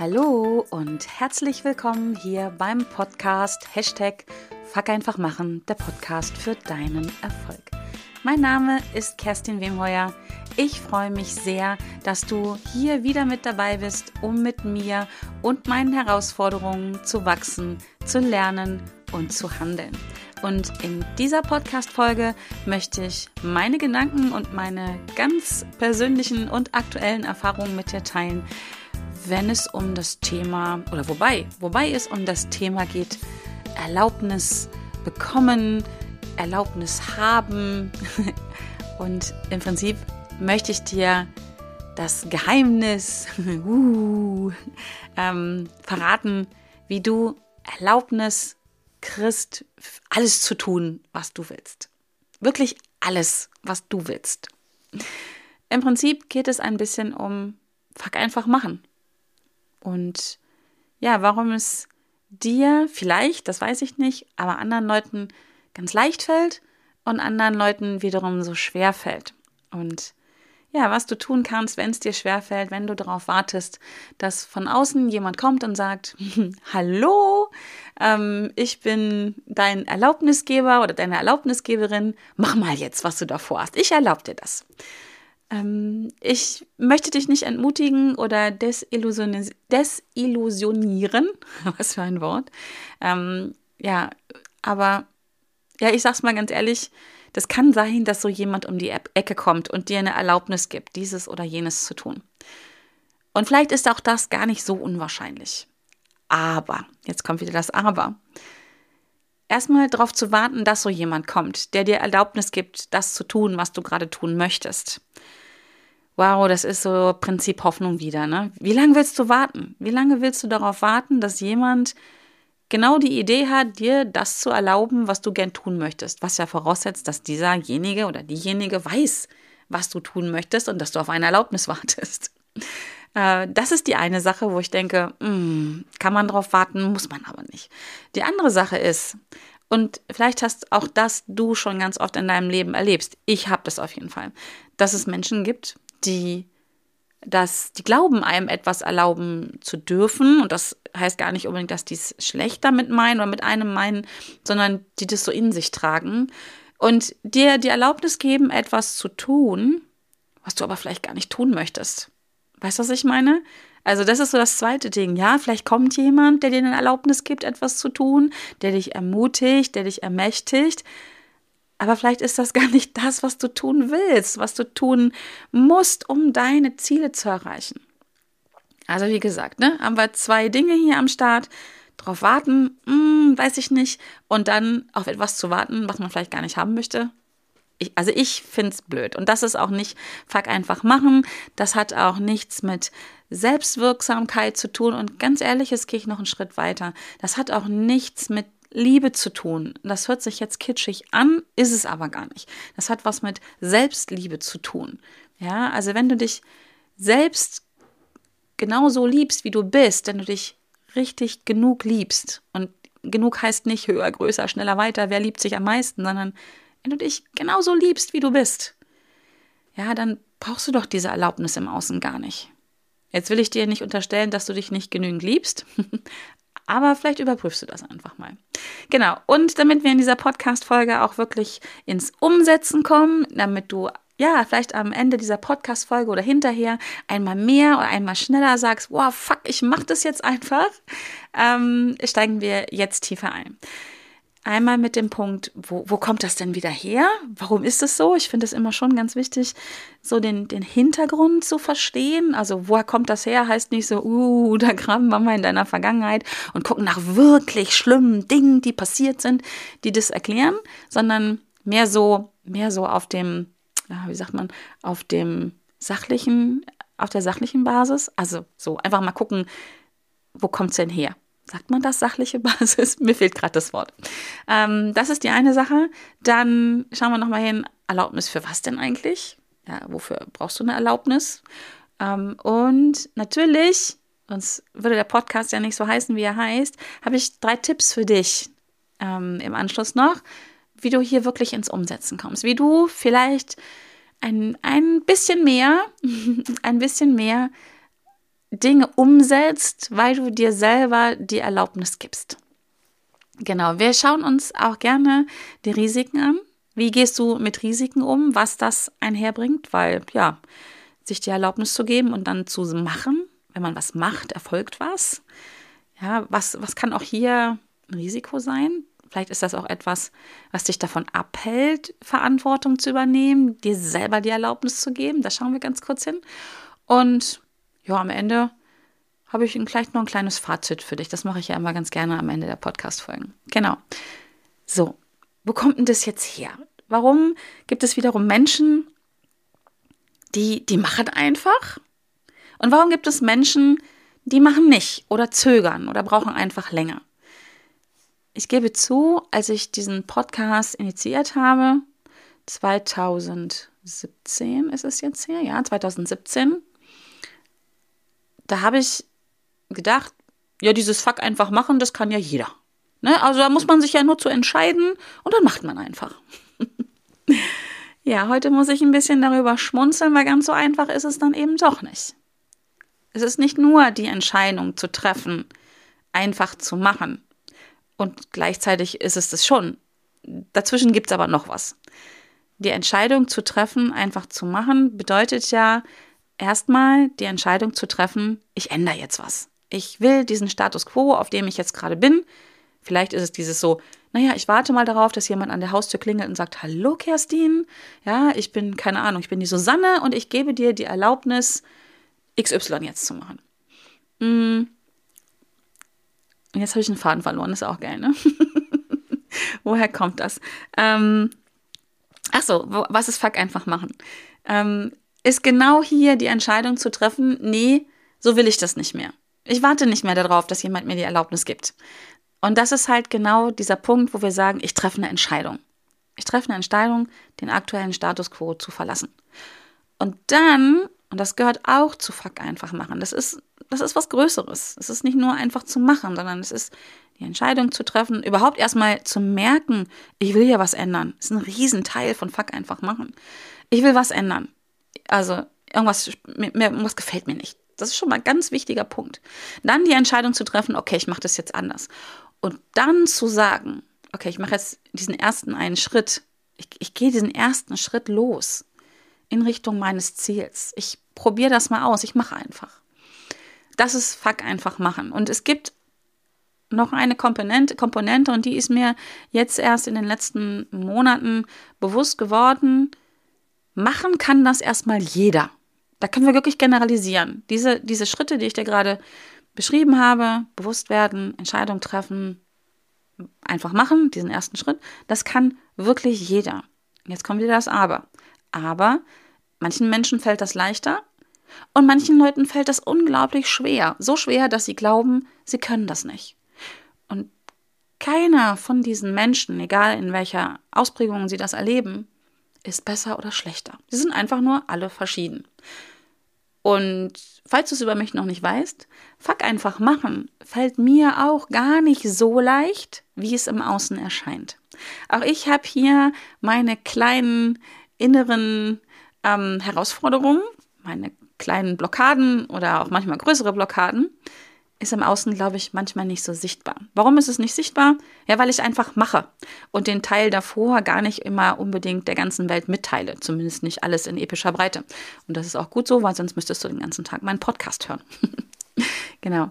Hallo und herzlich willkommen hier beim Podcast Hashtag Fuck einfach machen, der Podcast für deinen Erfolg. Mein Name ist Kerstin Wemheuer. Ich freue mich sehr, dass du hier wieder mit dabei bist, um mit mir und meinen Herausforderungen zu wachsen, zu lernen und zu handeln. Und in dieser Podcast-Folge möchte ich meine Gedanken und meine ganz persönlichen und aktuellen Erfahrungen mit dir teilen, wenn es um das Thema, oder wobei, wobei es um das Thema geht, Erlaubnis bekommen, Erlaubnis haben. Und im Prinzip möchte ich dir das Geheimnis uh, ähm, verraten, wie du Erlaubnis kriegst, alles zu tun, was du willst. Wirklich alles, was du willst. Im Prinzip geht es ein bisschen um Fuck einfach machen. Und ja, warum es dir vielleicht, das weiß ich nicht, aber anderen Leuten ganz leicht fällt und anderen Leuten wiederum so schwer fällt. Und ja, was du tun kannst, wenn es dir schwer fällt, wenn du darauf wartest, dass von außen jemand kommt und sagt, hallo, ähm, ich bin dein Erlaubnisgeber oder deine Erlaubnisgeberin, mach mal jetzt, was du davor hast. Ich erlaube dir das. Ähm, ich möchte dich nicht entmutigen oder desillusionieren. Was für ein Wort. Ähm, ja, aber ja, ich sag's mal ganz ehrlich, das kann sein, dass so jemand um die Ecke kommt und dir eine Erlaubnis gibt, dieses oder jenes zu tun. Und vielleicht ist auch das gar nicht so unwahrscheinlich. Aber, jetzt kommt wieder das Aber. Erstmal darauf zu warten, dass so jemand kommt, der dir Erlaubnis gibt, das zu tun, was du gerade tun möchtest. Wow, das ist so Prinzip Hoffnung wieder, ne? Wie lange willst du warten? Wie lange willst du darauf warten, dass jemand genau die Idee hat, dir das zu erlauben, was du gern tun möchtest? Was ja voraussetzt, dass dieserjenige oder diejenige weiß, was du tun möchtest und dass du auf eine Erlaubnis wartest. Äh, das ist die eine Sache, wo ich denke, mh, hm, kann man drauf warten, muss man aber nicht. Die andere Sache ist, und vielleicht hast auch das du schon ganz oft in deinem Leben erlebst. Ich habe das auf jeden Fall, dass es Menschen gibt, die dass die glauben, einem etwas erlauben zu dürfen. Und das heißt gar nicht unbedingt, dass die es schlecht damit meinen oder mit einem meinen, sondern die das so in sich tragen und dir die Erlaubnis geben, etwas zu tun, was du aber vielleicht gar nicht tun möchtest. Weißt du, was ich meine? Also, das ist so das zweite Ding. Ja, vielleicht kommt jemand, der dir eine Erlaubnis gibt, etwas zu tun, der dich ermutigt, der dich ermächtigt. Aber vielleicht ist das gar nicht das, was du tun willst, was du tun musst, um deine Ziele zu erreichen. Also wie gesagt, ne, haben wir zwei Dinge hier am Start. Darauf warten, hm, weiß ich nicht. Und dann auf etwas zu warten, was man vielleicht gar nicht haben möchte. Ich, also ich finde es blöd. Und das ist auch nicht fuck einfach machen. Das hat auch nichts mit Selbstwirksamkeit zu tun. Und ganz ehrlich, jetzt gehe ich noch einen Schritt weiter. Das hat auch nichts mit Liebe zu tun. Das hört sich jetzt kitschig an, ist es aber gar nicht. Das hat was mit Selbstliebe zu tun. Ja, also wenn du dich selbst genauso liebst, wie du bist, wenn du dich richtig genug liebst und genug heißt nicht höher, größer, schneller, weiter, wer liebt sich am meisten, sondern wenn du dich genauso liebst, wie du bist, ja, dann brauchst du doch diese Erlaubnis im Außen gar nicht. Jetzt will ich dir nicht unterstellen, dass du dich nicht genügend liebst, aber vielleicht überprüfst du das einfach mal. Genau. Und damit wir in dieser Podcast-Folge auch wirklich ins Umsetzen kommen, damit du ja, vielleicht am Ende dieser Podcast-Folge oder hinterher einmal mehr oder einmal schneller sagst, wow, fuck, ich mach das jetzt einfach, ähm, steigen wir jetzt tiefer ein. Einmal mit dem Punkt, wo, wo kommt das denn wieder her? Warum ist es so? Ich finde es immer schon ganz wichtig, so den, den Hintergrund zu verstehen. Also, woher kommt das her? Heißt nicht so, uh, da graben wir mal in deiner Vergangenheit und gucken nach wirklich schlimmen Dingen, die passiert sind, die das erklären, sondern mehr so, mehr so auf dem, wie sagt man, auf dem sachlichen, auf der sachlichen Basis. Also, so einfach mal gucken, wo kommt es denn her? Sagt man das, sachliche Basis? Mir fehlt gerade das Wort. Ähm, das ist die eine Sache. Dann schauen wir nochmal hin, Erlaubnis für was denn eigentlich? Ja, wofür brauchst du eine Erlaubnis? Ähm, und natürlich, sonst würde der Podcast ja nicht so heißen, wie er heißt, habe ich drei Tipps für dich ähm, im Anschluss noch, wie du hier wirklich ins Umsetzen kommst. Wie du vielleicht ein, ein bisschen mehr, ein bisschen mehr Dinge umsetzt, weil du dir selber die Erlaubnis gibst. Genau, wir schauen uns auch gerne die Risiken an. Wie gehst du mit Risiken um, was das einherbringt? Weil, ja, sich die Erlaubnis zu geben und dann zu machen, wenn man was macht, erfolgt was. Ja, was, was kann auch hier ein Risiko sein? Vielleicht ist das auch etwas, was dich davon abhält, Verantwortung zu übernehmen, dir selber die Erlaubnis zu geben. Da schauen wir ganz kurz hin. Und ja, am Ende habe ich gleich noch ein kleines Fazit für dich. Das mache ich ja immer ganz gerne am Ende der Podcast-Folgen. Genau. So, wo kommt denn das jetzt her? Warum gibt es wiederum Menschen, die, die machen einfach? Und warum gibt es Menschen, die machen nicht oder zögern oder brauchen einfach länger? Ich gebe zu, als ich diesen Podcast initiiert habe, 2017 ist es jetzt her, ja, 2017, da habe ich gedacht, ja, dieses Fuck einfach machen, das kann ja jeder. Ne? Also da muss man sich ja nur zu entscheiden und dann macht man einfach. ja, heute muss ich ein bisschen darüber schmunzeln, weil ganz so einfach ist es dann eben doch nicht. Es ist nicht nur die Entscheidung zu treffen, einfach zu machen. Und gleichzeitig ist es das schon. Dazwischen gibt es aber noch was. Die Entscheidung zu treffen, einfach zu machen, bedeutet ja erstmal die Entscheidung zu treffen, ich ändere jetzt was. Ich will diesen Status quo, auf dem ich jetzt gerade bin. Vielleicht ist es dieses so, naja, ich warte mal darauf, dass jemand an der Haustür klingelt und sagt, hallo Kerstin, ja, ich bin, keine Ahnung, ich bin die Susanne und ich gebe dir die Erlaubnis, XY jetzt zu machen. Mm. Und jetzt habe ich einen Faden verloren, ist auch geil, ne? Woher kommt das? Ähm, ach was ist Fuck einfach machen? Ähm, ist genau hier die Entscheidung zu treffen, nee, so will ich das nicht mehr. Ich warte nicht mehr darauf, dass jemand mir die Erlaubnis gibt. Und das ist halt genau dieser Punkt, wo wir sagen, ich treffe eine Entscheidung. Ich treffe eine Entscheidung, den aktuellen Status quo zu verlassen. Und dann, und das gehört auch zu Fuck einfach machen, das ist, das ist was Größeres. Es ist nicht nur einfach zu machen, sondern es ist die Entscheidung zu treffen, überhaupt erstmal zu merken, ich will ja was ändern. Das ist ein Riesenteil von Fuck einfach machen. Ich will was ändern. Also irgendwas, mir, irgendwas gefällt mir nicht. Das ist schon mal ein ganz wichtiger Punkt. Dann die Entscheidung zu treffen, okay, ich mache das jetzt anders. Und dann zu sagen, okay, ich mache jetzt diesen ersten einen Schritt. Ich, ich gehe diesen ersten Schritt los in Richtung meines Ziels. Ich probiere das mal aus. Ich mache einfach. Das ist Fuck einfach machen. Und es gibt noch eine Komponente, Komponente und die ist mir jetzt erst in den letzten Monaten bewusst geworden. Machen kann das erstmal jeder. Da können wir wirklich generalisieren. Diese, diese Schritte, die ich dir gerade beschrieben habe, bewusst werden, Entscheidung treffen, einfach machen, diesen ersten Schritt, das kann wirklich jeder. Jetzt kommt wieder das Aber. Aber manchen Menschen fällt das leichter und manchen Leuten fällt das unglaublich schwer. So schwer, dass sie glauben, sie können das nicht. Und keiner von diesen Menschen, egal in welcher Ausprägung sie das erleben, ist besser oder schlechter. Sie sind einfach nur alle verschieden. Und falls du es über mich noch nicht weißt, fuck einfach machen fällt mir auch gar nicht so leicht, wie es im Außen erscheint. Auch ich habe hier meine kleinen inneren ähm, Herausforderungen, meine kleinen Blockaden oder auch manchmal größere Blockaden ist im Außen, glaube ich, manchmal nicht so sichtbar. Warum ist es nicht sichtbar? Ja, weil ich einfach mache und den Teil davor gar nicht immer unbedingt der ganzen Welt mitteile. Zumindest nicht alles in epischer Breite. Und das ist auch gut so, weil sonst müsstest du den ganzen Tag meinen Podcast hören. genau.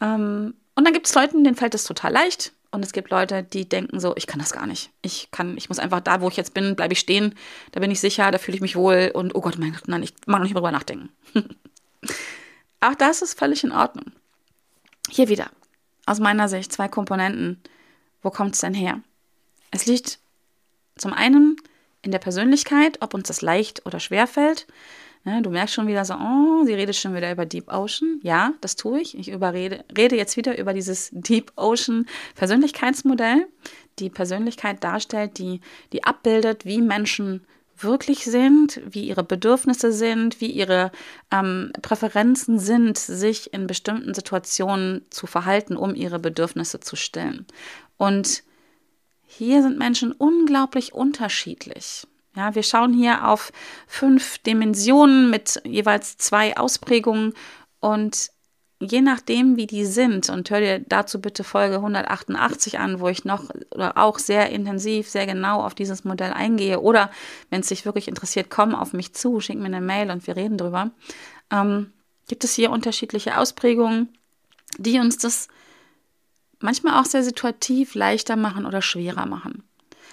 Ähm, und dann gibt es Leute, denen fällt es total leicht. Und es gibt Leute, die denken so, ich kann das gar nicht. Ich kann, ich muss einfach da, wo ich jetzt bin, bleibe ich stehen. Da bin ich sicher, da fühle ich mich wohl. Und oh Gott, mein, nein, ich mag noch nicht drüber nachdenken. auch das ist völlig in Ordnung. Hier wieder, aus meiner Sicht, zwei Komponenten. Wo kommt es denn her? Es liegt zum einen in der Persönlichkeit, ob uns das leicht oder schwer fällt. Ne, du merkst schon wieder so, oh, sie redet schon wieder über Deep Ocean. Ja, das tue ich. Ich überrede, rede jetzt wieder über dieses Deep Ocean Persönlichkeitsmodell, die Persönlichkeit darstellt, die, die abbildet, wie Menschen wirklich sind, wie ihre Bedürfnisse sind, wie ihre ähm, Präferenzen sind, sich in bestimmten Situationen zu verhalten, um ihre Bedürfnisse zu stillen. Und hier sind Menschen unglaublich unterschiedlich. Ja, wir schauen hier auf fünf Dimensionen mit jeweils zwei Ausprägungen und je nachdem, wie die sind, und hör dir dazu bitte Folge 188 an, wo ich noch oder auch sehr intensiv, sehr genau auf dieses Modell eingehe. Oder wenn es dich wirklich interessiert, komm auf mich zu, schick mir eine Mail und wir reden drüber. Ähm, gibt es hier unterschiedliche Ausprägungen, die uns das manchmal auch sehr situativ leichter machen oder schwerer machen.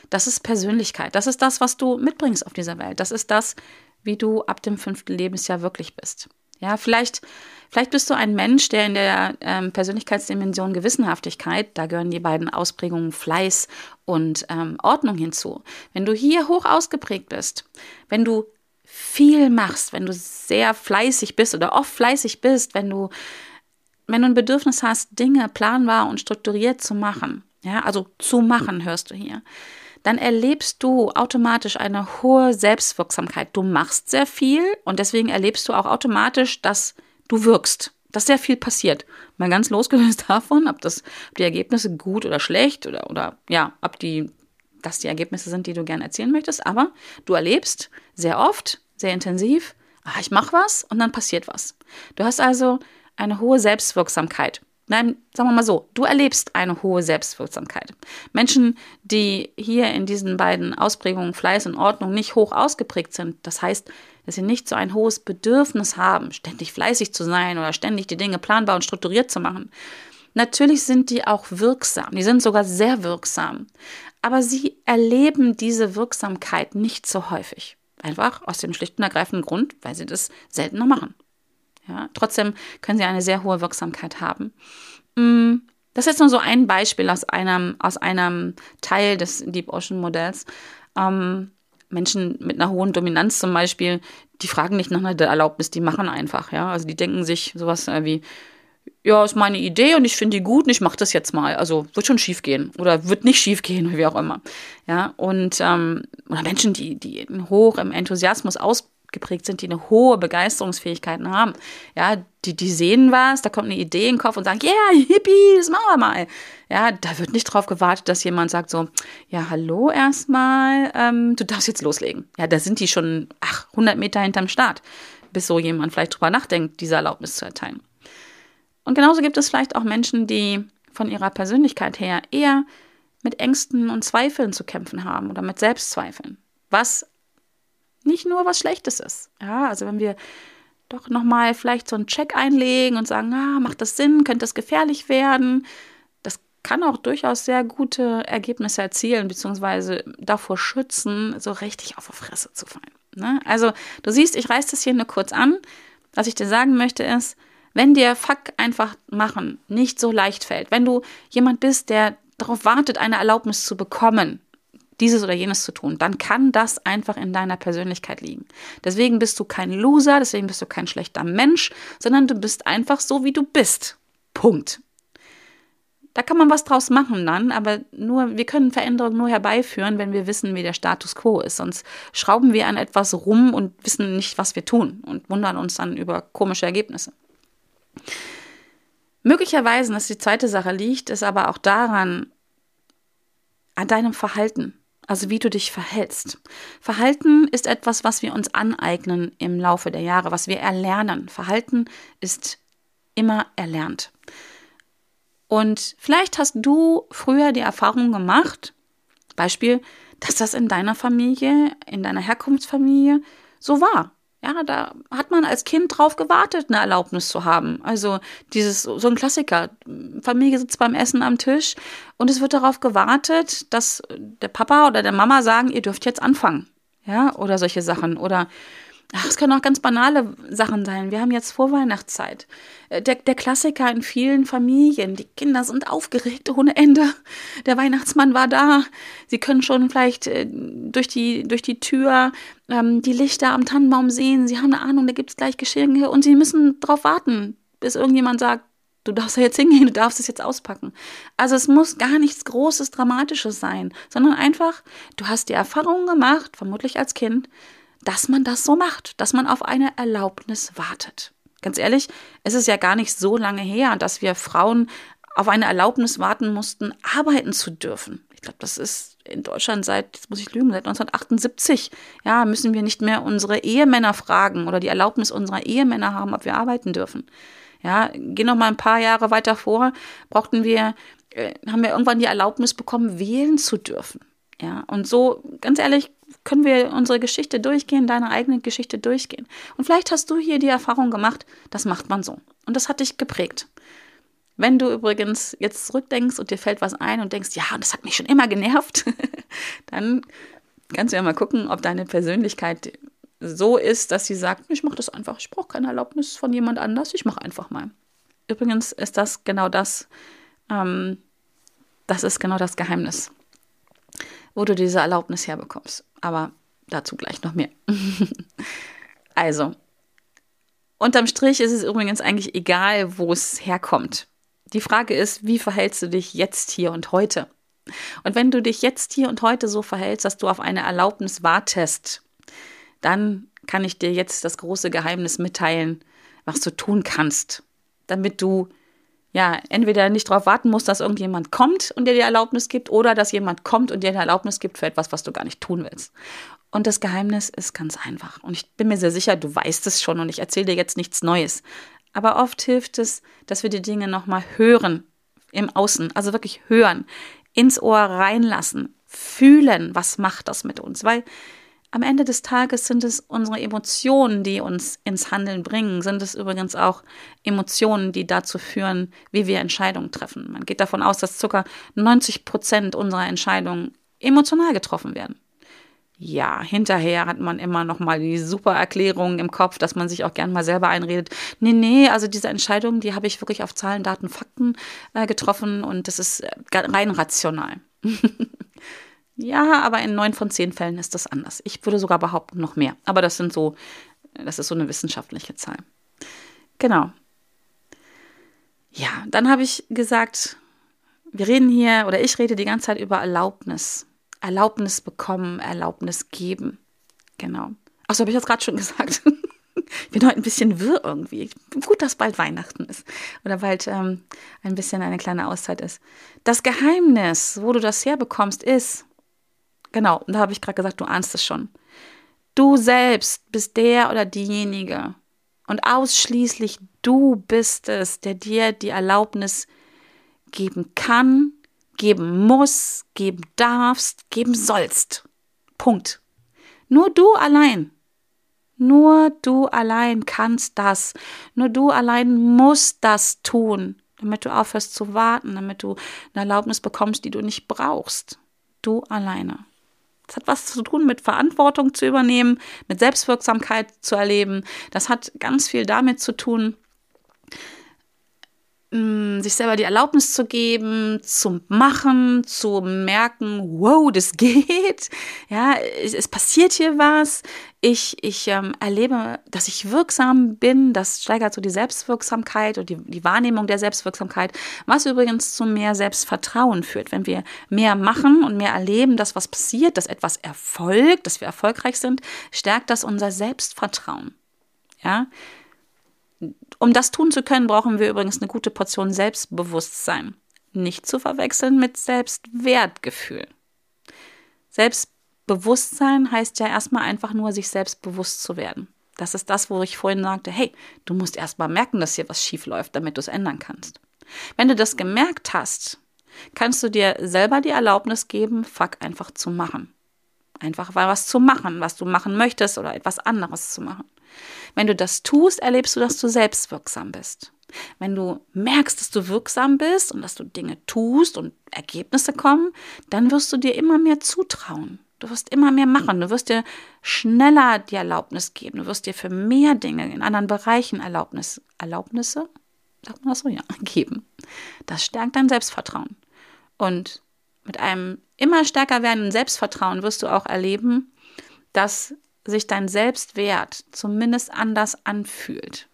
Das ist Persönlichkeit. Das ist das, was du mitbringst auf dieser Welt. Das ist das, wie du ab dem fünften Lebensjahr wirklich bist. Ja, vielleicht, vielleicht bist du ein Mensch, der in der ähm, Persönlichkeitsdimension Gewissenhaftigkeit, da gehören die beiden Ausprägungen Fleiß und ähm, Ordnung hinzu. Wenn du hier hoch ausgeprägt bist, wenn du viel machst, wenn du sehr fleißig bist oder oft fleißig bist, wenn du, wenn du ein Bedürfnis hast, Dinge planbar und strukturiert zu machen, ja, also zu machen, hörst du hier, dann erlebst du automatisch eine hohe Selbstwirksamkeit. Du machst sehr viel und deswegen erlebst du auch automatisch, dass du wirkst, dass sehr viel passiert. Mal ganz losgelöst davon, ob das ob die Ergebnisse gut oder schlecht oder, oder ja, ob die, das die Ergebnisse sind, die du gerne erzielen möchtest, aber du erlebst sehr oft, sehr intensiv, ah, ich mache was und dann passiert was. Du hast also eine hohe Selbstwirksamkeit. Nein, sagen wir mal so, du erlebst eine hohe Selbstwirksamkeit. Menschen, die hier in diesen beiden Ausprägungen Fleiß und Ordnung nicht hoch ausgeprägt sind, das heißt, dass sie nicht so ein hohes Bedürfnis haben, ständig fleißig zu sein oder ständig die Dinge planbar und strukturiert zu machen. Natürlich sind die auch wirksam, die sind sogar sehr wirksam, aber sie erleben diese Wirksamkeit nicht so häufig. Einfach aus dem schlichten und ergreifenden Grund, weil sie das seltener machen. Ja, trotzdem können sie eine sehr hohe Wirksamkeit haben. Mm, das ist jetzt nur so ein Beispiel aus einem, aus einem Teil des Deep Ocean Modells. Ähm, Menschen mit einer hohen Dominanz zum Beispiel, die fragen nicht nach einer Erlaubnis, die machen einfach, ja. Also die denken sich sowas wie, ja, ist meine Idee und ich finde die gut und ich mache das jetzt mal. Also wird schon schief gehen oder wird nicht schief gehen, wie auch immer. Ja, und ähm, oder Menschen, die, die hoch im Enthusiasmus aus geprägt sind, die eine hohe Begeisterungsfähigkeit haben. Ja, die, die sehen was, da kommt eine Idee in den Kopf und sagen, ja, yeah, hippie, das machen wir mal. Ja, da wird nicht drauf gewartet, dass jemand sagt so, ja, hallo erstmal, ähm, du darfst jetzt loslegen. Ja, da sind die schon, ach, 100 Meter hinterm Start, bis so jemand vielleicht drüber nachdenkt, diese Erlaubnis zu erteilen. Und genauso gibt es vielleicht auch Menschen, die von ihrer Persönlichkeit her eher mit Ängsten und Zweifeln zu kämpfen haben oder mit Selbstzweifeln. Was nicht nur was Schlechtes ist. Ja, also wenn wir doch nochmal vielleicht so einen Check einlegen und sagen, ah, macht das Sinn, könnte das gefährlich werden, das kann auch durchaus sehr gute Ergebnisse erzielen, beziehungsweise davor schützen, so richtig auf die Fresse zu fallen. Ne? Also du siehst, ich reiße das hier nur kurz an. Was ich dir sagen möchte ist, wenn dir Fuck einfach machen nicht so leicht fällt, wenn du jemand bist, der darauf wartet, eine Erlaubnis zu bekommen, dieses oder jenes zu tun, dann kann das einfach in deiner Persönlichkeit liegen. Deswegen bist du kein Loser, deswegen bist du kein schlechter Mensch, sondern du bist einfach so, wie du bist. Punkt. Da kann man was draus machen dann, aber nur, wir können Veränderungen nur herbeiführen, wenn wir wissen, wie der Status quo ist. Sonst schrauben wir an etwas rum und wissen nicht, was wir tun und wundern uns dann über komische Ergebnisse. Möglicherweise, dass die zweite Sache liegt, ist aber auch daran, an deinem Verhalten also wie du dich verhältst. Verhalten ist etwas, was wir uns aneignen im Laufe der Jahre, was wir erlernen. Verhalten ist immer erlernt. Und vielleicht hast du früher die Erfahrung gemacht, Beispiel, dass das in deiner Familie, in deiner Herkunftsfamilie so war. Ja, da hat man als Kind drauf gewartet, eine Erlaubnis zu haben. Also dieses, so ein Klassiker. Familie sitzt beim Essen am Tisch und es wird darauf gewartet, dass der Papa oder der Mama sagen, ihr dürft jetzt anfangen. Ja, oder solche Sachen. Oder Ach, es können auch ganz banale Sachen sein. Wir haben jetzt Vorweihnachtszeit. Äh, der, der Klassiker in vielen Familien. Die Kinder sind aufgeregt ohne Ende. Der Weihnachtsmann war da. Sie können schon vielleicht äh, durch, die, durch die Tür ähm, die Lichter am Tannenbaum sehen. Sie haben eine Ahnung, da gibt es gleich Geschenke und sie müssen darauf warten, bis irgendjemand sagt, du darfst da jetzt hingehen, du darfst es jetzt auspacken. Also es muss gar nichts Großes, Dramatisches sein, sondern einfach, du hast die Erfahrung gemacht, vermutlich als Kind, dass man das so macht, dass man auf eine Erlaubnis wartet. Ganz ehrlich, es ist ja gar nicht so lange her, dass wir Frauen auf eine Erlaubnis warten mussten, arbeiten zu dürfen. Ich glaube, das ist in Deutschland seit, jetzt muss ich lügen, seit 1978. Ja, müssen wir nicht mehr unsere Ehemänner fragen oder die Erlaubnis unserer Ehemänner haben, ob wir arbeiten dürfen. Ja, geh noch mal ein paar Jahre weiter vor, brauchten wir, äh, haben wir irgendwann die Erlaubnis bekommen, wählen zu dürfen. Ja, und so, ganz ehrlich, können wir unsere Geschichte durchgehen, deine eigene Geschichte durchgehen. Und vielleicht hast du hier die Erfahrung gemacht, das macht man so. Und das hat dich geprägt. Wenn du übrigens jetzt zurückdenkst und dir fällt was ein und denkst, ja, das hat mich schon immer genervt, dann kannst du ja mal gucken, ob deine Persönlichkeit so ist, dass sie sagt, ich mache das einfach, ich brauche keine Erlaubnis von jemand anders, ich mache einfach mal. Übrigens ist das genau das, ähm, das ist genau das Geheimnis, wo du diese Erlaubnis herbekommst. Aber dazu gleich noch mehr. also, unterm Strich ist es übrigens eigentlich egal, wo es herkommt. Die Frage ist, wie verhältst du dich jetzt hier und heute? Und wenn du dich jetzt hier und heute so verhältst, dass du auf eine Erlaubnis wartest, dann kann ich dir jetzt das große Geheimnis mitteilen, was du tun kannst, damit du ja entweder nicht darauf warten musst, dass irgendjemand kommt und dir die Erlaubnis gibt, oder dass jemand kommt und dir eine Erlaubnis gibt für etwas, was du gar nicht tun willst. Und das Geheimnis ist ganz einfach. Und ich bin mir sehr sicher, du weißt es schon und ich erzähle dir jetzt nichts Neues. Aber oft hilft es, dass wir die Dinge nochmal hören im Außen, also wirklich hören, ins Ohr reinlassen, fühlen, was macht das mit uns. Weil am Ende des Tages sind es unsere Emotionen, die uns ins Handeln bringen, sind es übrigens auch Emotionen, die dazu führen, wie wir Entscheidungen treffen. Man geht davon aus, dass ca. 90 Prozent unserer Entscheidungen emotional getroffen werden ja, hinterher hat man immer noch mal die super Erklärung im Kopf, dass man sich auch gern mal selber einredet. Nee, nee, also diese Entscheidung, die habe ich wirklich auf Zahlen, Daten, Fakten äh, getroffen und das ist äh, rein rational. ja, aber in neun von zehn Fällen ist das anders. Ich würde sogar behaupten, noch mehr. Aber das sind so, das ist so eine wissenschaftliche Zahl. Genau. Ja, dann habe ich gesagt, wir reden hier oder ich rede die ganze Zeit über Erlaubnis. Erlaubnis bekommen, Erlaubnis geben. Genau. Achso, habe ich das gerade schon gesagt. ich bin heute ein bisschen wirr irgendwie. Gut, dass bald Weihnachten ist oder bald ähm, ein bisschen eine kleine Auszeit ist. Das Geheimnis, wo du das herbekommst, ist, genau, und da habe ich gerade gesagt, du ahnst es schon. Du selbst bist der oder diejenige und ausschließlich du bist es, der dir die Erlaubnis geben kann, geben muss, geben darfst, geben sollst. Punkt. Nur du allein. Nur du allein kannst das. Nur du allein musst das tun, damit du aufhörst zu warten, damit du eine Erlaubnis bekommst, die du nicht brauchst. Du alleine. Das hat was zu tun mit Verantwortung zu übernehmen, mit Selbstwirksamkeit zu erleben. Das hat ganz viel damit zu tun, sich selber die Erlaubnis zu geben, zu machen, zu merken, wow, das geht. Ja, es, es passiert hier was. Ich, ich ähm, erlebe, dass ich wirksam bin. Das steigert so die Selbstwirksamkeit und die, die Wahrnehmung der Selbstwirksamkeit, was übrigens zu mehr Selbstvertrauen führt. Wenn wir mehr machen und mehr erleben, dass was passiert, dass etwas erfolgt, dass wir erfolgreich sind, stärkt das unser Selbstvertrauen. Ja, um das tun zu können, brauchen wir übrigens eine gute Portion Selbstbewusstsein. Nicht zu verwechseln mit Selbstwertgefühl. Selbstbewusstsein heißt ja erstmal einfach nur, sich selbstbewusst zu werden. Das ist das, wo ich vorhin sagte, hey, du musst erstmal merken, dass hier was schief läuft, damit du es ändern kannst. Wenn du das gemerkt hast, kannst du dir selber die Erlaubnis geben, fuck einfach zu machen. Einfach was zu machen, was du machen möchtest oder etwas anderes zu machen. Wenn du das tust, erlebst du, dass du selbstwirksam bist. Wenn du merkst, dass du wirksam bist und dass du Dinge tust und Ergebnisse kommen, dann wirst du dir immer mehr zutrauen. Du wirst immer mehr machen. Du wirst dir schneller die Erlaubnis geben. Du wirst dir für mehr Dinge in anderen Bereichen Erlaubnis, Erlaubnisse, sagt man das so? Ja, geben. Das stärkt dein Selbstvertrauen. Und mit einem immer stärker werdenden Selbstvertrauen wirst du auch erleben, dass sich dein Selbstwert zumindest anders anfühlt.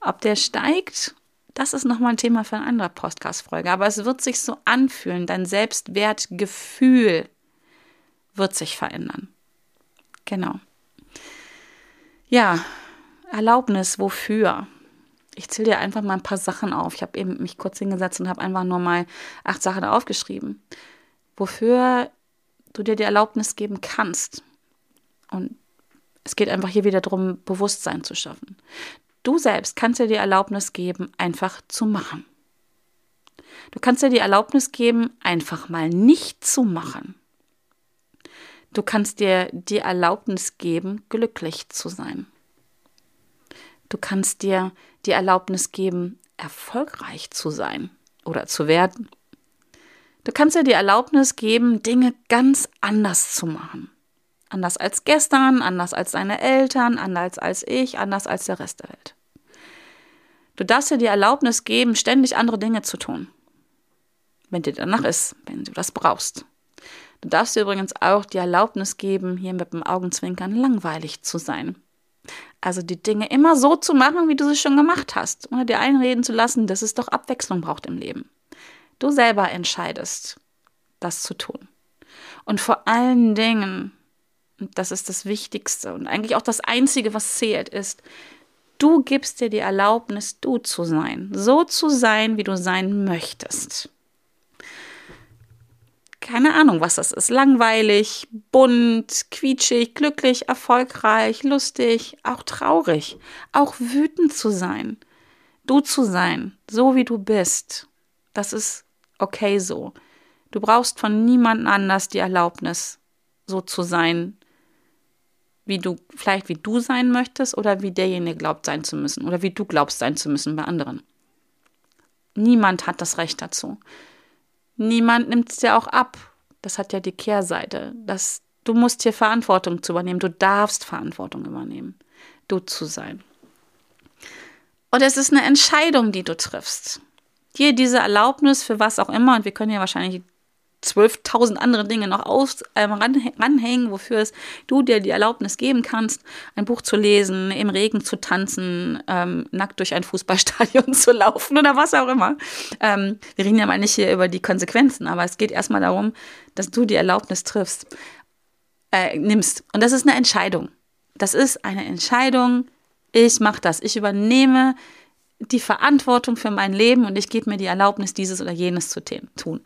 Ob der steigt, das ist nochmal ein Thema für eine andere Podcast-Folge. Aber es wird sich so anfühlen. Dein Selbstwertgefühl wird sich verändern. Genau. Ja, Erlaubnis, wofür? Ich zähle dir einfach mal ein paar Sachen auf. Ich habe eben mich kurz hingesetzt und habe einfach nur mal acht Sachen aufgeschrieben. Wofür du dir die Erlaubnis geben kannst. Und es geht einfach hier wieder darum, Bewusstsein zu schaffen. Du selbst kannst dir die Erlaubnis geben, einfach zu machen. Du kannst dir die Erlaubnis geben, einfach mal nicht zu machen. Du kannst dir die Erlaubnis geben, glücklich zu sein. Du kannst dir die Erlaubnis geben, erfolgreich zu sein oder zu werden. Du kannst dir die Erlaubnis geben, Dinge ganz anders zu machen. Anders als gestern, anders als deine Eltern, anders als ich, anders als der Rest der Welt. Du darfst dir die Erlaubnis geben, ständig andere Dinge zu tun. Wenn dir danach ist, wenn du das brauchst. Du darfst dir übrigens auch die Erlaubnis geben, hier mit dem Augenzwinkern langweilig zu sein. Also die Dinge immer so zu machen, wie du sie schon gemacht hast, ohne dir einreden zu lassen, dass es doch Abwechslung braucht im Leben. Du selber entscheidest, das zu tun. Und vor allen Dingen, und das ist das Wichtigste und eigentlich auch das Einzige, was zählt, ist, du gibst dir die Erlaubnis, du zu sein, so zu sein, wie du sein möchtest keine Ahnung, was das ist. Langweilig, bunt, quietschig, glücklich, erfolgreich, lustig, auch traurig, auch wütend zu sein. Du zu sein, so wie du bist. Das ist okay so. Du brauchst von niemandem anders die Erlaubnis, so zu sein, wie du, vielleicht wie du sein möchtest oder wie derjenige glaubt sein zu müssen oder wie du glaubst sein zu müssen bei anderen. Niemand hat das Recht dazu niemand nimmt es dir auch ab. Das hat ja die Kehrseite. Das, du musst hier Verantwortung zu übernehmen. Du darfst Verantwortung übernehmen, du zu sein. Und es ist eine Entscheidung, die du triffst. Dir diese Erlaubnis für was auch immer, und wir können ja wahrscheinlich 12.000 andere Dinge noch aus, äh, ranhängen, wofür es du dir die Erlaubnis geben kannst, ein Buch zu lesen, im Regen zu tanzen, ähm, nackt durch ein Fußballstadion zu laufen oder was auch immer. Ähm, wir reden ja mal nicht hier über die Konsequenzen, aber es geht erstmal darum, dass du die Erlaubnis triffst, äh, nimmst. Und das ist eine Entscheidung. Das ist eine Entscheidung. Ich mache das. Ich übernehme die Verantwortung für mein Leben und ich gebe mir die Erlaubnis, dieses oder jenes zu tun.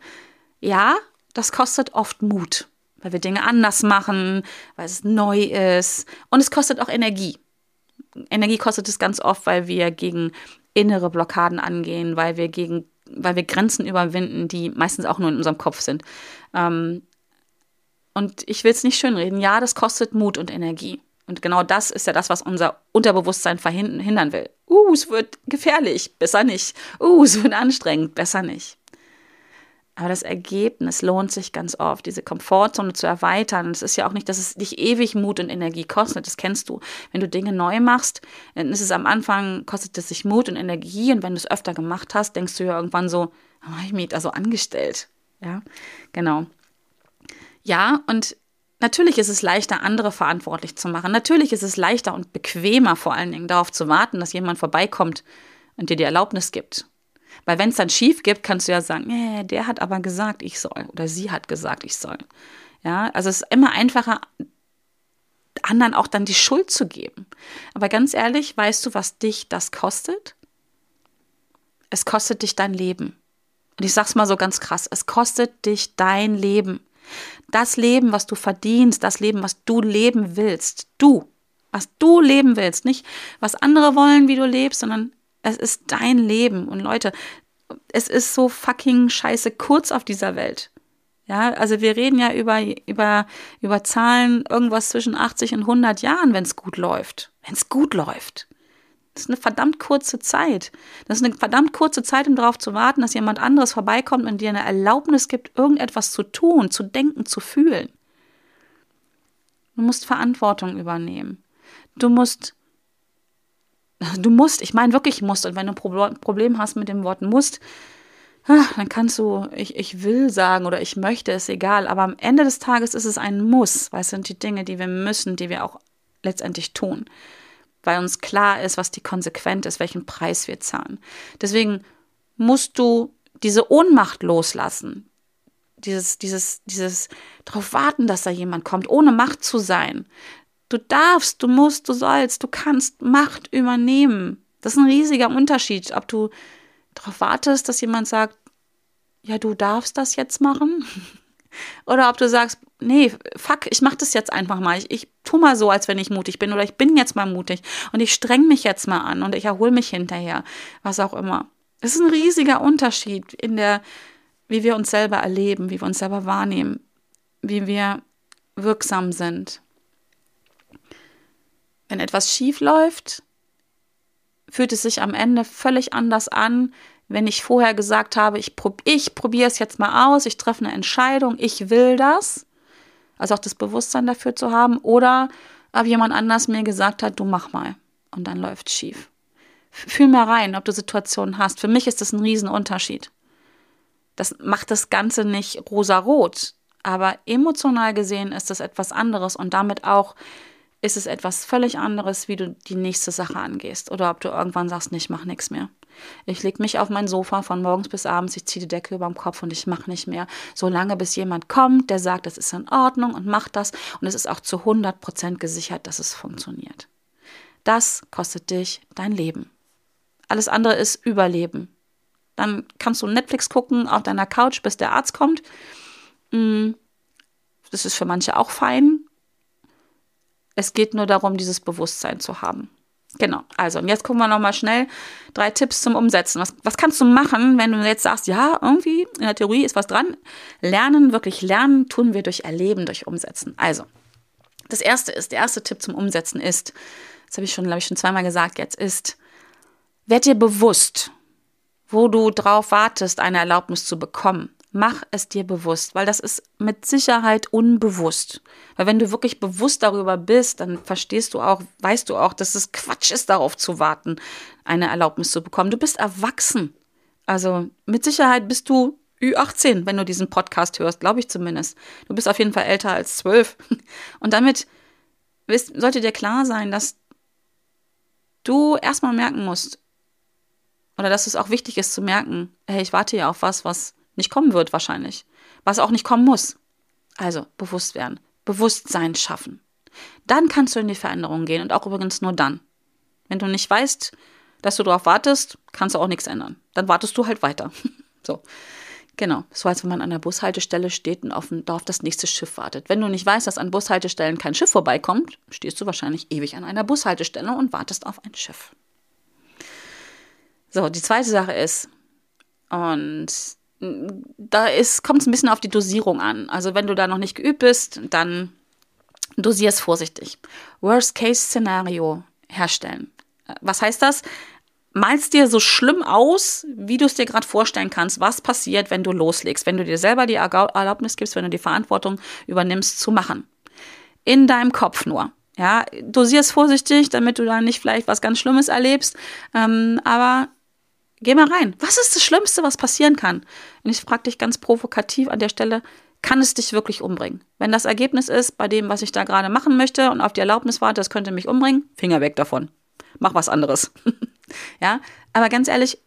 Ja, das kostet oft Mut, weil wir Dinge anders machen, weil es neu ist. Und es kostet auch Energie. Energie kostet es ganz oft, weil wir gegen innere Blockaden angehen, weil wir gegen, weil wir Grenzen überwinden, die meistens auch nur in unserem Kopf sind. Ähm, und ich will es nicht schönreden. Ja, das kostet Mut und Energie. Und genau das ist ja das, was unser Unterbewusstsein verhindern will. Uh, es wird gefährlich, besser nicht. Uh, es wird anstrengend, besser nicht. Aber das Ergebnis lohnt sich ganz oft, diese Komfortzone zu erweitern. Und es ist ja auch nicht, dass es dich ewig Mut und Energie kostet. Das kennst du. Wenn du Dinge neu machst, dann ist es am Anfang, kostet es sich Mut und Energie. Und wenn du es öfter gemacht hast, denkst du ja irgendwann so, oh, habe ich mich da so angestellt. Ja, genau. Ja, und natürlich ist es leichter, andere verantwortlich zu machen. Natürlich ist es leichter und bequemer, vor allen Dingen darauf zu warten, dass jemand vorbeikommt und dir die Erlaubnis gibt weil wenn es dann schief gibt, kannst du ja sagen, nee, der hat aber gesagt, ich soll oder sie hat gesagt, ich soll. Ja, also es ist immer einfacher, anderen auch dann die Schuld zu geben. Aber ganz ehrlich, weißt du, was dich das kostet? Es kostet dich dein Leben. Und ich sag's mal so ganz krass, es kostet dich dein Leben. Das Leben, was du verdienst, das Leben, was du leben willst, du, was du leben willst, nicht was andere wollen, wie du lebst, sondern es ist dein Leben. Und Leute, es ist so fucking scheiße kurz auf dieser Welt. Ja, also wir reden ja über, über, über Zahlen irgendwas zwischen 80 und 100 Jahren, wenn es gut läuft. Wenn es gut läuft. Das ist eine verdammt kurze Zeit. Das ist eine verdammt kurze Zeit, um darauf zu warten, dass jemand anderes vorbeikommt und dir eine Erlaubnis gibt, irgendetwas zu tun, zu denken, zu fühlen. Du musst Verantwortung übernehmen. Du musst Du musst, ich meine wirklich musst. Und wenn du ein Problem hast mit dem Wort musst, ah, dann kannst du, ich, ich will sagen oder ich möchte, ist egal. Aber am Ende des Tages ist es ein Muss, weil es sind die Dinge, die wir müssen, die wir auch letztendlich tun. Weil uns klar ist, was die Konsequenz ist, welchen Preis wir zahlen. Deswegen musst du diese Ohnmacht loslassen. Dieses, dieses, dieses darauf warten, dass da jemand kommt, ohne Macht zu sein. Du darfst, du musst, du sollst, du kannst Macht übernehmen. Das ist ein riesiger Unterschied, ob du darauf wartest, dass jemand sagt, ja, du darfst das jetzt machen. oder ob du sagst, nee, fuck, ich mach das jetzt einfach mal. Ich, ich tu mal so, als wenn ich mutig bin oder ich bin jetzt mal mutig und ich streng mich jetzt mal an und ich erhole mich hinterher, was auch immer. Es ist ein riesiger Unterschied in der, wie wir uns selber erleben, wie wir uns selber wahrnehmen, wie wir wirksam sind. Wenn etwas schief läuft, fühlt es sich am Ende völlig anders an, wenn ich vorher gesagt habe, ich, prob ich probiere es jetzt mal aus, ich treffe eine Entscheidung, ich will das, also auch das Bewusstsein dafür zu haben, oder ob jemand anders mir gesagt hat, du mach mal und dann läuft es schief. Fühl mal rein, ob du Situationen hast. Für mich ist das ein Riesenunterschied. Das macht das Ganze nicht rosa-rot, aber emotional gesehen ist das etwas anderes und damit auch ist es etwas völlig anderes, wie du die nächste Sache angehst oder ob du irgendwann sagst, nee, ich mach nichts mehr. Ich lege mich auf mein Sofa von morgens bis abends, ich ziehe die Decke über dem Kopf und ich mache nicht mehr, solange bis jemand kommt, der sagt, das ist in Ordnung und macht das und es ist auch zu 100 Prozent gesichert, dass es funktioniert. Das kostet dich dein Leben. Alles andere ist Überleben. Dann kannst du Netflix gucken auf deiner Couch, bis der Arzt kommt. Mm, das ist für manche auch fein. Es geht nur darum, dieses Bewusstsein zu haben. Genau, also und jetzt gucken wir nochmal schnell drei Tipps zum Umsetzen. Was, was kannst du machen, wenn du jetzt sagst, ja, irgendwie in der Theorie ist was dran. Lernen, wirklich lernen, tun wir durch Erleben, durch Umsetzen. Also, das erste ist, der erste Tipp zum Umsetzen ist, das habe ich schon, glaube ich, schon zweimal gesagt, jetzt ist, werd dir bewusst, wo du drauf wartest, eine Erlaubnis zu bekommen. Mach es dir bewusst, weil das ist mit Sicherheit unbewusst. Weil wenn du wirklich bewusst darüber bist, dann verstehst du auch, weißt du auch, dass es Quatsch ist, darauf zu warten, eine Erlaubnis zu bekommen. Du bist erwachsen. Also mit Sicherheit bist du Ü18, wenn du diesen Podcast hörst, glaube ich zumindest. Du bist auf jeden Fall älter als zwölf. Und damit sollte dir klar sein, dass du erstmal merken musst, oder dass es auch wichtig ist zu merken, hey, ich warte ja auf was, was nicht kommen wird wahrscheinlich, was auch nicht kommen muss. Also bewusst werden, Bewusstsein schaffen. Dann kannst du in die Veränderung gehen und auch übrigens nur dann. Wenn du nicht weißt, dass du darauf wartest, kannst du auch nichts ändern. Dann wartest du halt weiter. so. Genau, so als wenn man an der Bushaltestelle steht und auf, auf das nächste Schiff wartet. Wenn du nicht weißt, dass an Bushaltestellen kein Schiff vorbeikommt, stehst du wahrscheinlich ewig an einer Bushaltestelle und wartest auf ein Schiff. So, die zweite Sache ist, und da kommt es ein bisschen auf die Dosierung an. Also wenn du da noch nicht geübt bist, dann dosier es vorsichtig. Worst-Case-Szenario herstellen. Was heißt das? Malst dir so schlimm aus, wie du es dir gerade vorstellen kannst, was passiert, wenn du loslegst, wenn du dir selber die Erlaubnis gibst, wenn du die Verantwortung übernimmst, zu machen. In deinem Kopf nur. Ja, es vorsichtig, damit du da nicht vielleicht was ganz Schlimmes erlebst. Ähm, aber Geh mal rein. Was ist das Schlimmste, was passieren kann? Und ich frage dich ganz provokativ an der Stelle, kann es dich wirklich umbringen? Wenn das Ergebnis ist, bei dem, was ich da gerade machen möchte und auf die Erlaubnis warte, das könnte mich umbringen, Finger weg davon. Mach was anderes. ja, aber ganz ehrlich,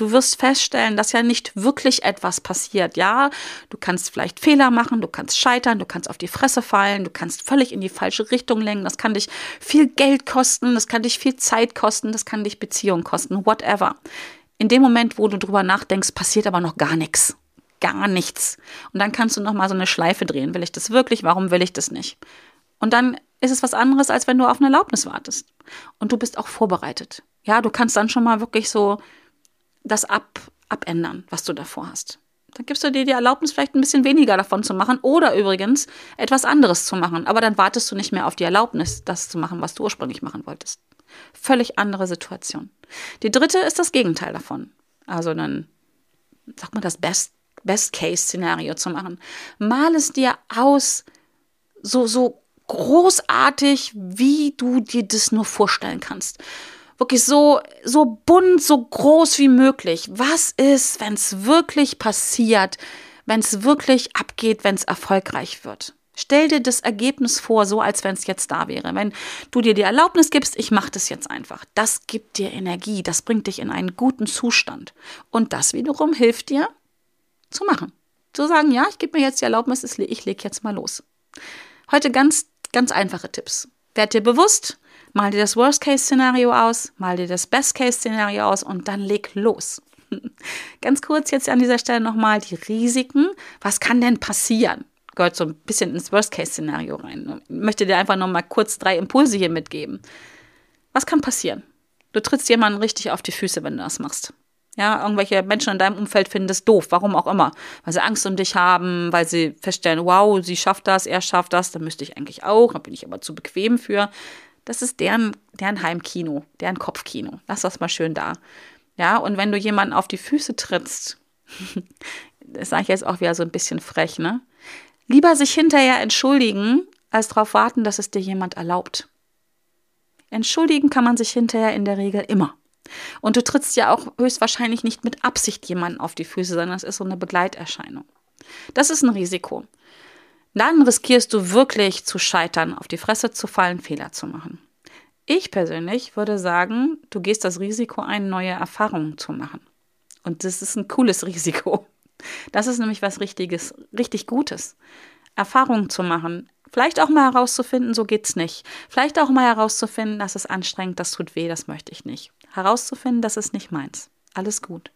du wirst feststellen, dass ja nicht wirklich etwas passiert. Ja, du kannst vielleicht Fehler machen, du kannst scheitern, du kannst auf die Fresse fallen, du kannst völlig in die falsche Richtung lenken. Das kann dich viel Geld kosten, das kann dich viel Zeit kosten, das kann dich Beziehung kosten, whatever. In dem Moment, wo du drüber nachdenkst, passiert aber noch gar nichts. Gar nichts. Und dann kannst du noch mal so eine Schleife drehen. Will ich das wirklich? Warum will ich das nicht? Und dann ist es was anderes, als wenn du auf eine Erlaubnis wartest. Und du bist auch vorbereitet. Ja, du kannst dann schon mal wirklich so das ab, abändern, was du davor hast. Dann gibst du dir die Erlaubnis, vielleicht ein bisschen weniger davon zu machen oder übrigens etwas anderes zu machen. Aber dann wartest du nicht mehr auf die Erlaubnis, das zu machen, was du ursprünglich machen wolltest. Völlig andere Situation. Die dritte ist das Gegenteil davon. Also dann, sag mal, das Best, Best-Case-Szenario zu machen. Mal es dir aus, so, so großartig, wie du dir das nur vorstellen kannst wirklich so, so bunt, so groß wie möglich. Was ist, wenn es wirklich passiert, wenn es wirklich abgeht, wenn es erfolgreich wird? Stell dir das Ergebnis vor, so als wenn es jetzt da wäre. Wenn du dir die Erlaubnis gibst, ich mache das jetzt einfach. Das gibt dir Energie, das bringt dich in einen guten Zustand. Und das wiederum hilft dir zu machen. Zu sagen, ja, ich gebe mir jetzt die Erlaubnis, ich lege jetzt mal los. Heute ganz, ganz einfache Tipps. Werd dir bewusst, Mal dir das Worst-Case-Szenario aus, mal dir das Best-Case-Szenario aus und dann leg los. Ganz kurz jetzt an dieser Stelle nochmal die Risiken. Was kann denn passieren? Gehört so ein bisschen ins Worst-Case-Szenario rein. Ich möchte dir einfach nochmal kurz drei Impulse hier mitgeben. Was kann passieren? Du trittst jemanden richtig auf die Füße, wenn du das machst. Ja, irgendwelche Menschen in deinem Umfeld finden das doof, warum auch immer. Weil sie Angst um dich haben, weil sie feststellen, wow, sie schafft das, er schafft das, dann müsste ich eigentlich auch, da bin ich aber zu bequem für. Das ist deren, deren Heimkino, deren Kopfkino. Lass das mal schön da. Ja, und wenn du jemanden auf die Füße trittst, das sage ich jetzt auch wieder so ein bisschen frech, ne? Lieber sich hinterher entschuldigen, als darauf warten, dass es dir jemand erlaubt. Entschuldigen kann man sich hinterher in der Regel immer. Und du trittst ja auch höchstwahrscheinlich nicht mit Absicht jemanden auf die Füße, sondern es ist so eine Begleiterscheinung. Das ist ein Risiko. Dann riskierst du wirklich zu scheitern, auf die Fresse zu fallen, Fehler zu machen. Ich persönlich würde sagen, du gehst das Risiko ein, neue Erfahrungen zu machen. Und das ist ein cooles Risiko. Das ist nämlich was richtiges, richtig Gutes. Erfahrungen zu machen, Vielleicht auch mal herauszufinden, so geht's nicht. Vielleicht auch mal herauszufinden, das ist anstrengend, das tut weh, das möchte ich nicht herauszufinden, das ist nicht meins. Alles gut.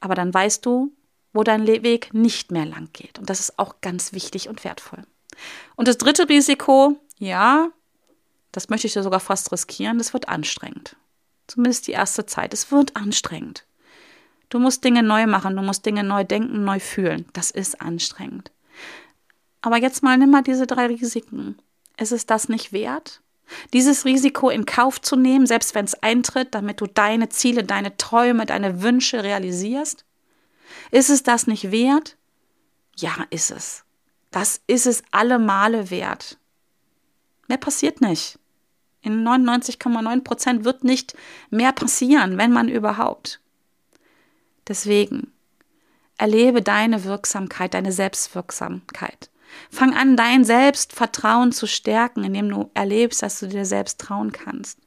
Aber dann weißt du, wo dein Weg nicht mehr lang geht. Und das ist auch ganz wichtig und wertvoll. Und das dritte Risiko, ja, das möchte ich dir sogar fast riskieren, das wird anstrengend. Zumindest die erste Zeit. Es wird anstrengend. Du musst Dinge neu machen, du musst Dinge neu denken, neu fühlen. Das ist anstrengend. Aber jetzt mal nimm mal diese drei Risiken. Ist es das nicht wert? Dieses Risiko in Kauf zu nehmen, selbst wenn es eintritt, damit du deine Ziele, deine Träume, deine Wünsche realisierst? Ist es das nicht wert? Ja, ist es. Das ist es alle Male wert. Mehr passiert nicht. In 99,9 Prozent wird nicht mehr passieren, wenn man überhaupt. Deswegen erlebe deine Wirksamkeit, deine Selbstwirksamkeit. Fang an, dein Selbstvertrauen zu stärken, indem du erlebst, dass du dir selbst trauen kannst.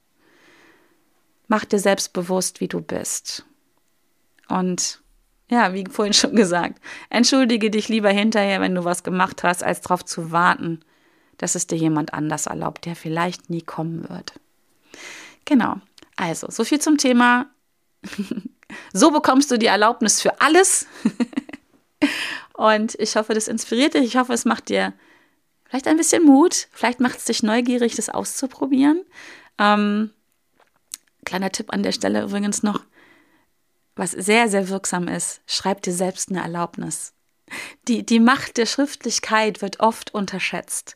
Mach dir selbst bewusst, wie du bist. Und ja, wie vorhin schon gesagt, entschuldige dich lieber hinterher, wenn du was gemacht hast, als darauf zu warten, dass es dir jemand anders erlaubt, der vielleicht nie kommen wird. Genau. Also, so viel zum Thema. so bekommst du die Erlaubnis für alles. Und ich hoffe, das inspiriert dich. Ich hoffe, es macht dir vielleicht ein bisschen Mut. Vielleicht macht es dich neugierig, das auszuprobieren. Ähm, kleiner Tipp an der Stelle übrigens noch, was sehr, sehr wirksam ist, schreib dir selbst eine Erlaubnis. Die, die Macht der Schriftlichkeit wird oft unterschätzt.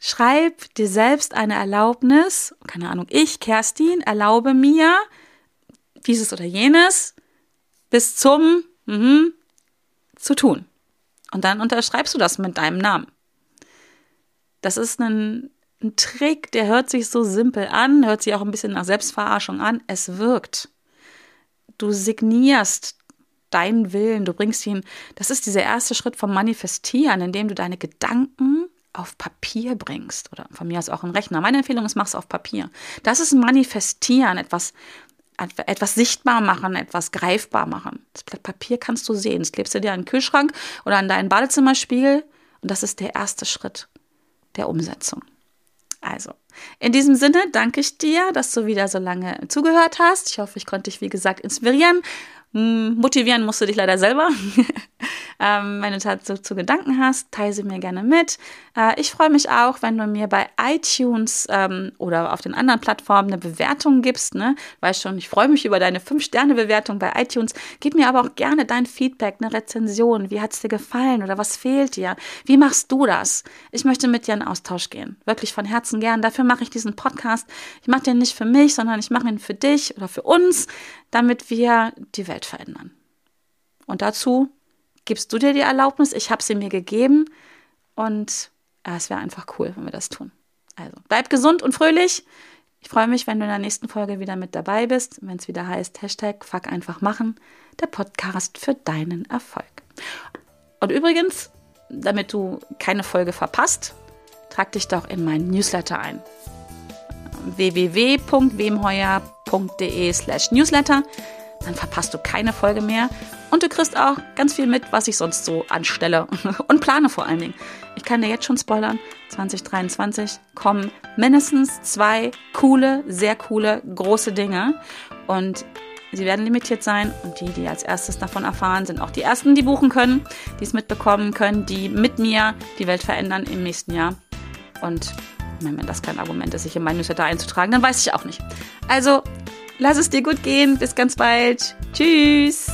Schreib dir selbst eine Erlaubnis, keine Ahnung, ich, Kerstin, erlaube mir dieses oder jenes bis zum mhm, zu tun. Und dann unterschreibst du das mit deinem Namen. Das ist ein, ein Trick, der hört sich so simpel an, hört sich auch ein bisschen nach Selbstverarschung an. Es wirkt. Du signierst deinen Willen, du bringst ihn. Das ist dieser erste Schritt vom Manifestieren, indem du deine Gedanken auf Papier bringst oder von mir aus auch im Rechner. Meine Empfehlung ist, mach es auf Papier. Das ist Manifestieren, etwas etwas sichtbar machen, etwas greifbar machen. Das Blatt Papier kannst du sehen. Das klebst du dir an den Kühlschrank oder an deinen Badezimmerspiegel und das ist der erste Schritt der Umsetzung. Also, in diesem Sinne danke ich dir, dass du wieder so lange zugehört hast. Ich hoffe, ich konnte dich, wie gesagt, inspirieren. Motivieren musst du dich leider selber. ähm, wenn du dazu zu Gedanken hast, teile sie mir gerne mit. Äh, ich freue mich auch, wenn du mir bei iTunes ähm, oder auf den anderen Plattformen eine Bewertung gibst. Ne? Weißt schon, ich freue mich über deine 5-Sterne-Bewertung bei iTunes. Gib mir aber auch gerne dein Feedback, eine Rezension. Wie hat es dir gefallen oder was fehlt dir? Wie machst du das? Ich möchte mit dir in Austausch gehen. Wirklich von Herzen gern. Dafür mache ich diesen Podcast. Ich mache den nicht für mich, sondern ich mache ihn für dich oder für uns, damit wir die Welt verändern. Und dazu gibst du dir die Erlaubnis, ich habe sie mir gegeben und ja, es wäre einfach cool, wenn wir das tun. Also bleib gesund und fröhlich. Ich freue mich, wenn du in der nächsten Folge wieder mit dabei bist, wenn es wieder heißt Hashtag Fuck einfach machen, der Podcast für deinen Erfolg. Und übrigens, damit du keine Folge verpasst, trag dich doch in meinen Newsletter ein. www.wemheuer.de slash Newsletter. Dann verpasst du keine Folge mehr. Und du kriegst auch ganz viel mit, was ich sonst so anstelle und plane vor allen Dingen. Ich kann dir jetzt schon spoilern, 2023 kommen mindestens zwei coole, sehr coole, große Dinge. Und sie werden limitiert sein. Und die, die als erstes davon erfahren, sind auch die ersten, die buchen können, die es mitbekommen können, die mit mir die Welt verändern im nächsten Jahr. Und wenn das kein Argument ist, sich in mein Newsletter einzutragen, dann weiß ich auch nicht. Also, lass es dir gut gehen. Bis ganz bald. Tschüss.